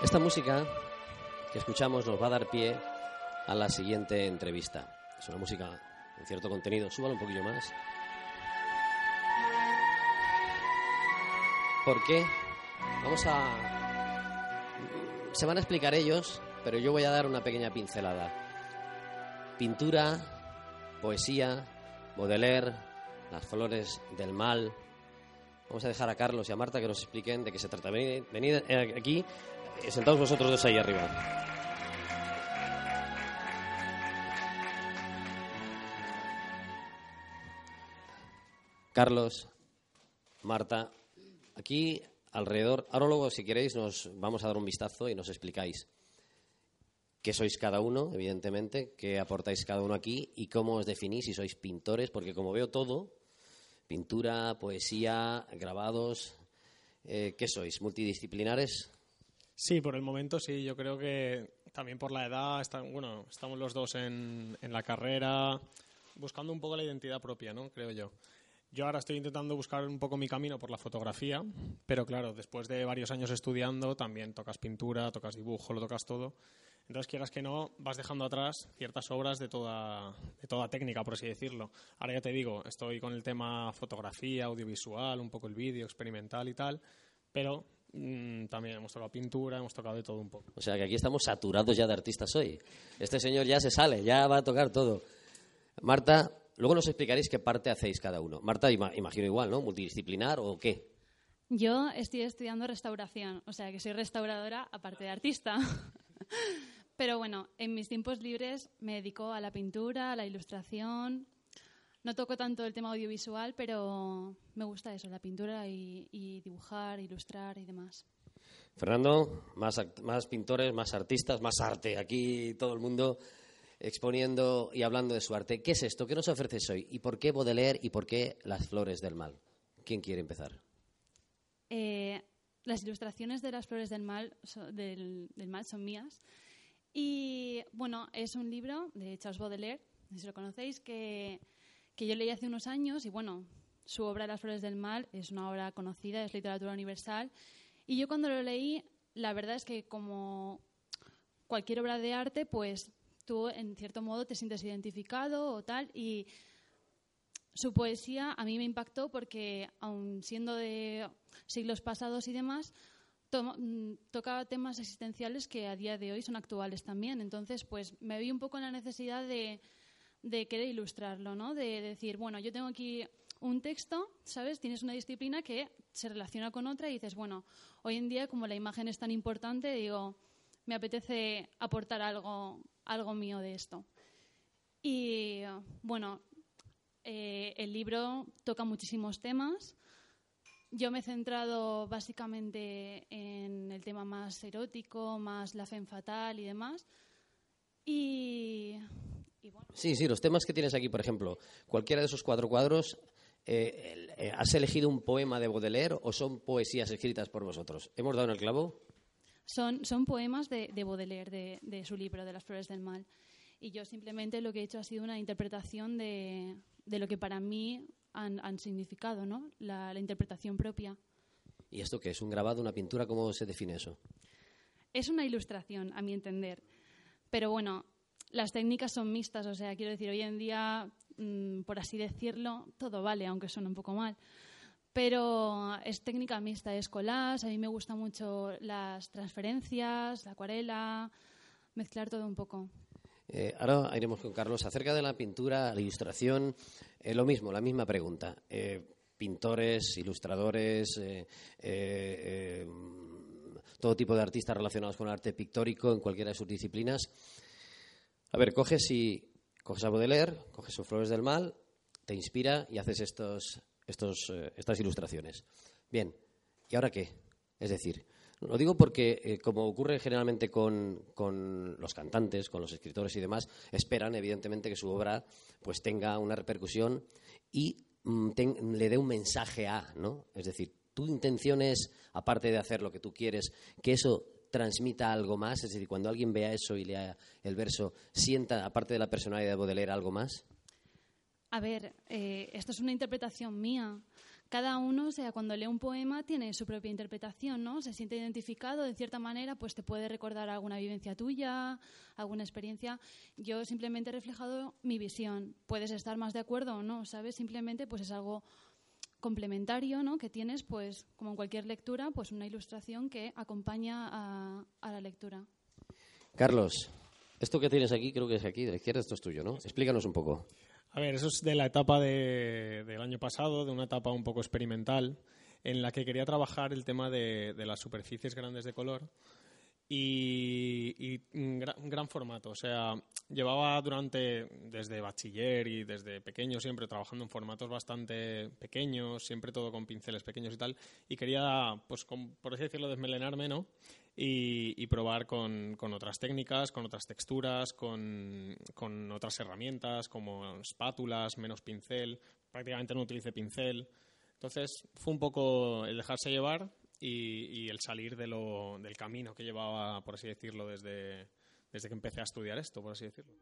Esta música que escuchamos nos va a dar pie a la siguiente entrevista. Es una música con cierto contenido. Súbalo un poquillo más. ¿Por qué? Vamos a... Se van a explicar ellos, pero yo voy a dar una pequeña pincelada. Pintura, poesía, Baudelaire, las flores del mal. Vamos a dejar a Carlos y a Marta que nos expliquen de qué se trata. Venid, venid eh, aquí, sentaos vosotros dos ahí arriba. Carlos, Marta, aquí alrededor, ahora luego si queréis nos vamos a dar un vistazo y nos explicáis qué sois cada uno, evidentemente, qué aportáis cada uno aquí y cómo os definís si sois pintores, porque como veo todo, pintura, poesía, grabados, eh, ¿qué sois? ¿Multidisciplinares? Sí, por el momento sí. Yo creo que también por la edad, está- bueno, estamos los dos en, en la carrera, buscando un poco la identidad propia, ¿no? Creo yo. Yo ahora estoy intentando buscar un poco mi camino por la fotografía, pero claro, después de varios años estudiando, también tocas pintura, tocas dibujo, lo tocas todo. Entonces, quieras que no, vas dejando atrás ciertas obras de toda, de toda técnica, por así decirlo. Ahora ya te digo, estoy con el tema fotografía, audiovisual, un poco el vídeo, experimental y tal, pero también hemos tocado pintura, hemos tocado de todo un poco. O sea que aquí estamos saturados ya de artistas hoy. Este señor ya se sale, ya va a tocar todo. Marta, luego nos explicaréis qué parte hacéis cada uno. Marta, ima- imagino igual, ¿no? ¿Multidisciplinar o qué? Yo estoy estudiando restauración, o sea que soy restauradora aparte de artista. Pero bueno, en mis tiempos libres me dedico a la pintura, a la ilustración. No toco tanto el tema audiovisual, pero me gusta eso, la pintura y, y dibujar, ilustrar y demás. Fernando, más, pintores, más artistas, más arte. Aquí todo el mundo exponiendo y hablando de su arte. ¿Qué es esto? ¿Qué nos ofreces hoy? ¿Y por qué Baudelaire y por qué las flores del mal? ¿Quién quiere empezar? Eh, las ilustraciones de las flores del mal, so- del, del mal son mías. Y bueno, es un libro de Charles Baudelaire, no sé si lo conocéis, que, que yo leí hace unos años y bueno, su obra Las flores del mal es una obra conocida, es literatura universal. Y yo cuando lo leí, la verdad es que como cualquier obra de arte, pues tú en cierto modo te sientes identificado o tal y su poesía a mí me impactó porque, aun siendo de siglos pasados y demás, to- mm, tocaba temas existenciales que a día de hoy son actuales también. Entonces, pues me vi un poco en la necesidad de, de querer ilustrarlo, ¿no? De decir, bueno, yo tengo aquí un texto, ¿sabes? Tienes una disciplina que se relaciona con otra y dices, bueno, hoy en día como la imagen es tan importante, digo, me apetece aportar algo, algo mío de esto. Y bueno, eh, el libro toca muchísimos temas. Yo me he centrado básicamente en el tema más erótico, más la fe fatal y demás. Y, Sí, sí, los temas que tienes aquí, por ejemplo, cualquiera de esos cuatro cuadros, eh, eh, ¿has elegido un poema de Baudelaire o son poesías escritas por vosotros? ¿Hemos dado en el clavo? son, son poemas de, de Baudelaire, de, de su libro, de las flores del mal. Y yo simplemente lo que he hecho ha sido una interpretación de, de lo que para mí han, han significado, ¿no? La, la interpretación propia. ¿Y esto qué es? ¿Un grabado, una pintura? ¿Cómo se define eso? Es una ilustración, a mi entender. Pero bueno, las técnicas son mixtas, o sea, quiero decir, hoy en día, mm, por así decirlo, todo vale, aunque suene un poco mal. Pero es técnica mixta, es collage, a mí me gustan mucho las transferencias, la acuarela, mezclar todo un poco. Eh, ahora iremos con Carlos. Acerca de la pintura, la ilustración, eh, lo mismo, la misma pregunta. Eh, pintores, ilustradores, todo tipo de artistas relacionados con el arte pictórico en cualquiera de sus disciplinas. A ver, coges y coges a Baudelaire, coges sus Flores del Mal, te inspira y haces estos, estos, eh, estas ilustraciones. Bien, ¿y ahora qué? Es decir, lo digo porque, eh, como ocurre generalmente con, con los cantantes, con los escritores y demás, esperan, evidentemente, que su obra pues tenga una repercusión y mm, le dé un mensaje a, ¿no? Es decir, tu intención es, aparte de hacer lo que tú quieres, que eso transmita algo más, es decir, cuando alguien vea eso y lea el verso, sienta, aparte de la personalidad de Baudelaire, algo más. A ver, eh, esto es una interpretación mía. cada uno, o sea, cuando lee un poema tiene su propia interpretación, ¿no? Se siente identificado de cierta manera, pues te puede recordar alguna vivencia tuya, alguna experiencia. Yo simplemente he reflejado mi visión. Puedes estar más de acuerdo o no, ¿sabes? Simplemente pues es algo complementario, ¿no? Que tienes, pues, como en cualquier lectura, pues una ilustración que acompaña a, a la lectura. Carlos, esto que tienes aquí, creo que es aquí, de la izquierda, esto es tuyo, ¿no? Explícanos un poco. A ver, eso es de la etapa de, del año pasado, de una etapa un poco experimental, en la que quería trabajar el tema de, de las superficies grandes de color y, y gran, gran, formato. O sea, llevaba durante, desde bachiller y desde pequeño siempre trabajando en formatos bastante pequeños, siempre todo con pinceles pequeños y tal, y quería, pues, con, por así decirlo, desmelenarme, ¿no? y, y probar con, con, otras técnicas, con otras texturas, con, con, otras herramientas como espátulas, menos pincel. Prácticamente no utilicé pincel. Entonces fue un poco el dejarse llevar y, el salir de lo, del camino que llevaba, por así decirlo, desde, desde que empecé a estudiar esto, por así decirlo.